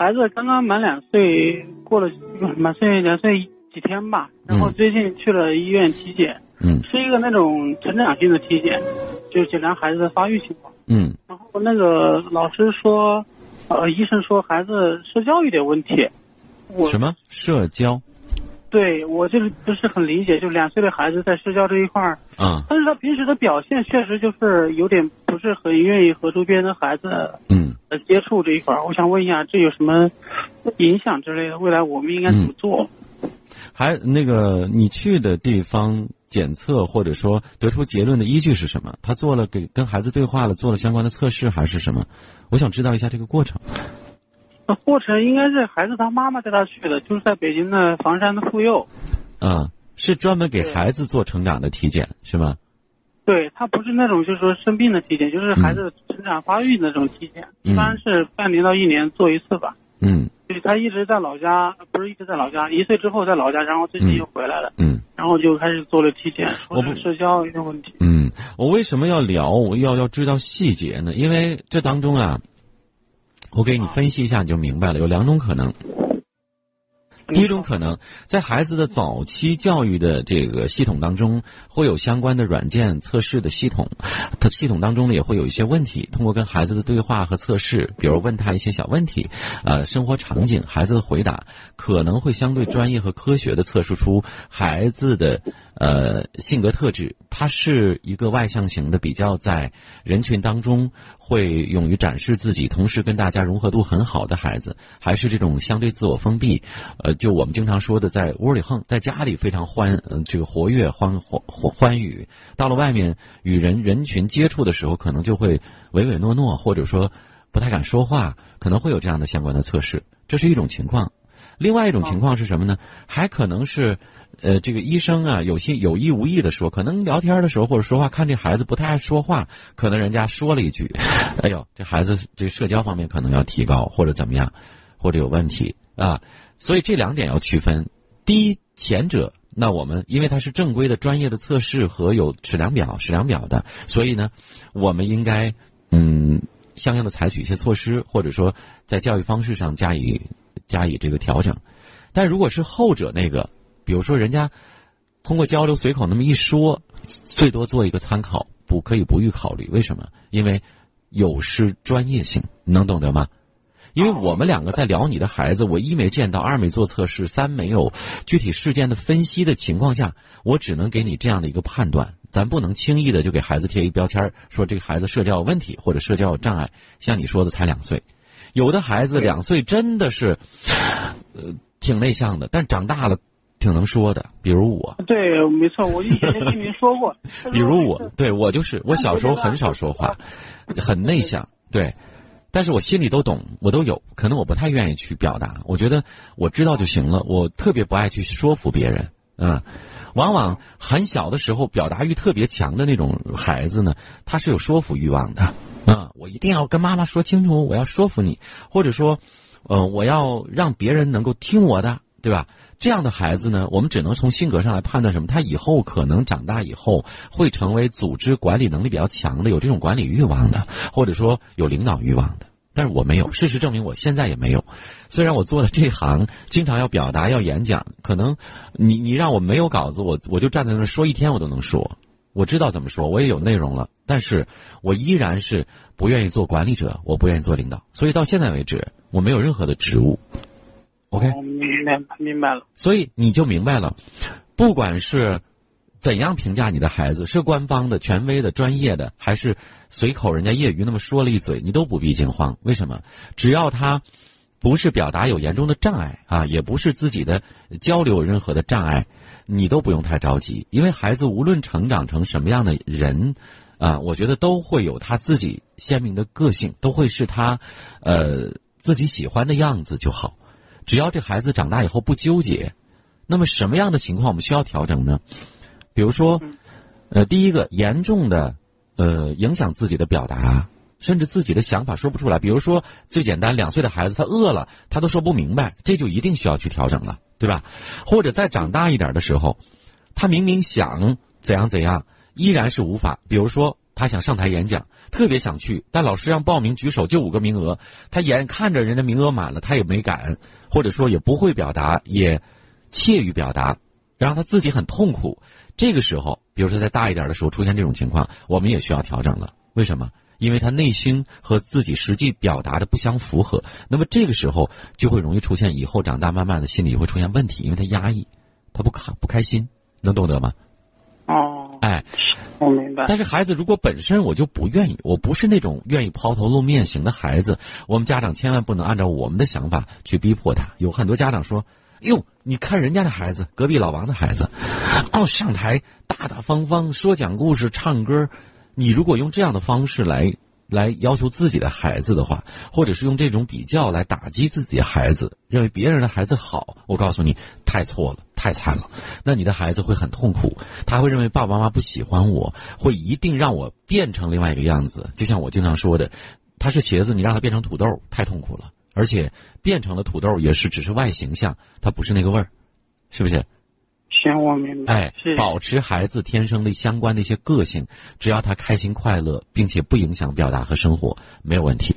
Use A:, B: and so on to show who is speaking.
A: 孩子刚刚满两岁，过了满岁两岁几天吧，然后最近去了医院体检，
B: 嗯。
A: 是一个那种成长性的体检，就是检查孩子的发育情况。
B: 嗯。
A: 然后那个老师说，呃，医生说孩子社交有点问题。我
B: 什么？社交
A: 对我就是不是很理解，就两岁的孩子在社交这一块儿，
B: 啊？
A: 但是他平时的表现确实就是有点不是很愿意和周边的孩子
B: 嗯
A: 呃接触这一块儿。我想问一下，这有什么影响之类的？未来我们应该怎么做？
B: 还那个你去的地方检测或者说得出结论的依据是什么？他做了给跟孩子对话了，做了相关的测试还是什么？我想知道一下这个过程。
A: 那过程应该是孩子他妈妈带他去的，就是在北京的房山的妇幼。
B: 啊，是专门给孩子做成长的体检是吗？
A: 对他不是那种就是说生病的体检，就是孩子成长发育的那种体检，
B: 嗯
A: 一般是半年到一年做一次吧。
B: 嗯
A: 就是他一直在老家，不是一直在老家，一岁之后在老家，然后最近
B: 嗯
A: 又回来了，
B: 嗯
A: 然后就开始做了体检，
B: 我不
A: 说是社交有点问题。
B: 嗯，我为什么要聊？我要要知道细节呢？因为这当中啊，我给你分析一下你就明白了，有两种可能。第一种可能，在孩子的早期教育的这个系统当中，会有相关的软件测试的系统，它系统当中呢也会有一些问题。通过跟孩子的对话和测试，比如问他一些小问题，呃，生活场景，孩子的回答可能会相对专业和科学的测试出孩子的呃性格特质。他是一个外向型的，比较在人群当中会勇于展示自己，同时跟大家融合度很好的孩子，还是这种相对自我封闭，呃，就我们经常说的，在窝里横，在家里非常欢，呃，这个活跃欢欢欢愉，到了外面与人人群接触的时候，可能就会唯唯诺诺，或者说不太敢说话，可能会有这样的相关的测试，这是一种情况。另外一种情况是什么呢？还可能是，呃，这个医生啊，有些有意无意的说，可能聊天的时候或者说话，看这孩子不太爱说话，可能人家说了一句，哎呦，这孩子这社交方面可能要提高，或者怎么样，或者有问题啊。所以这两点要区分。第一，前者，那我们因为它是正规的专业的测试和有尺量表、尺量表的，所以呢，我们应该嗯相应的采取一些措施，或者说在教育方式上加以加以这个调整。但如果是后者那个，比如说人家通过交流随口那么一说，最多做一个参考，不可以不予考虑。为什么？因为有失专业性，能懂得吗？因为我们两个在聊你的孩子，我一没见到，二没做测试，三没有具体事件的分析的情况下，我只能给你这样的一个判断。咱不能轻易的就给孩子贴一标签，说这个孩子社交有问题或者社交有障碍。像你说的，才两岁，有的孩子两岁真的是，呃，挺内向的，但长大了挺能说的。比如我，
A: 对，没错，我以前就听您说过。
B: 比如我，对我就是我小时候很少说话，很内向，对，但是我心里都懂，我都有，可能我不太愿意去表达，我觉得我知道就行了，我特别不爱去说服别人，嗯，往往很小的时候表达欲特别强的那种孩子呢，他是有说服欲望的，嗯，我一定要跟妈妈说清楚，我要说服你，或者说，呃，我要让别人能够听我的，对吧？这样的孩子呢，我们只能从性格上来判断什么？他以后可能长大以后会成为组织管理能力比较强的，有这种管理欲望的，或者说有领导欲望的。但是我没有，事实证明我现在也没有。虽然我做了这行，经常要表达、要演讲，可能你你让我没有稿子，我我就站在那说一天我都能说。我知道怎么说，我也有内容了，但是我依然是不愿意做管理者，我不愿意做领导，所以到现在为止，我没有任何的职务。OK，
A: 我明白明白了。
B: 所以你就明白了，不管是怎样评价你的孩子，是官方的、权威的、专业的，还是随口人家业余那么说了一嘴，你都不必惊慌。为什么？只要他不是表达有严重的障碍啊，也不是自己的交流有任何的障碍，你都不用太着急，因为孩子无论成长成什么样的人。啊，我觉得都会有他自己鲜明的个性，都会是他，呃，自己喜欢的样子就好。只要这孩子长大以后不纠结，那么什么样的情况我们需要调整呢？比如说，呃，第一个严重的，呃，影响自己的表达，甚至自己的想法说不出来。比如说，最简单，两岁的孩子他饿了，他都说不明白，这就一定需要去调整了，对吧？或者再长大一点的时候，他明明想怎样怎样，依然是无法。比如说。他想上台演讲，特别想去，但老师让报名举手就五个名额，他眼看着人家名额满了，他也没敢，或者说也不会表达，也怯于表达，然后他自己很痛苦。这个时候，比如说在大一点的时候出现这种情况，我们也需要调整了。为什么？因为他内心和自己实际表达的不相符合，那么这个时候就会容易出现以后长大慢慢的心理会出现问题，因为他压抑，他不开不开心，能懂得吗？
A: 哦，
B: 哎，
A: 我明白。
B: 但是孩子如果本身我就不愿意，我不是那种愿意抛头露面型的孩子，我们家长千万不能按照我们的想法去逼迫他。有很多家长说：“哟，你看人家的孩子，隔壁老王的孩子，哦，上台大大方方说讲故事、唱歌。”你如果用这样的方式来来要求自己的孩子的话，或者是用这种比较来打击自己孩子，认为别人的孩子好，我告诉你，太错了，太惨了。那你的孩子会很痛苦，他会认为爸爸妈妈不喜欢我，会一定让我变成另外一个样子。就像我经常说的，他是茄子，你让他变成土豆，太痛苦了。而且变成了土豆也是只是外形像，它不是那个味儿，是不是？
A: 行，我明白。
B: 哎，保持孩子天生的相关的一些个性，只要他开心快乐，并且不影响表达和生活，没有问题。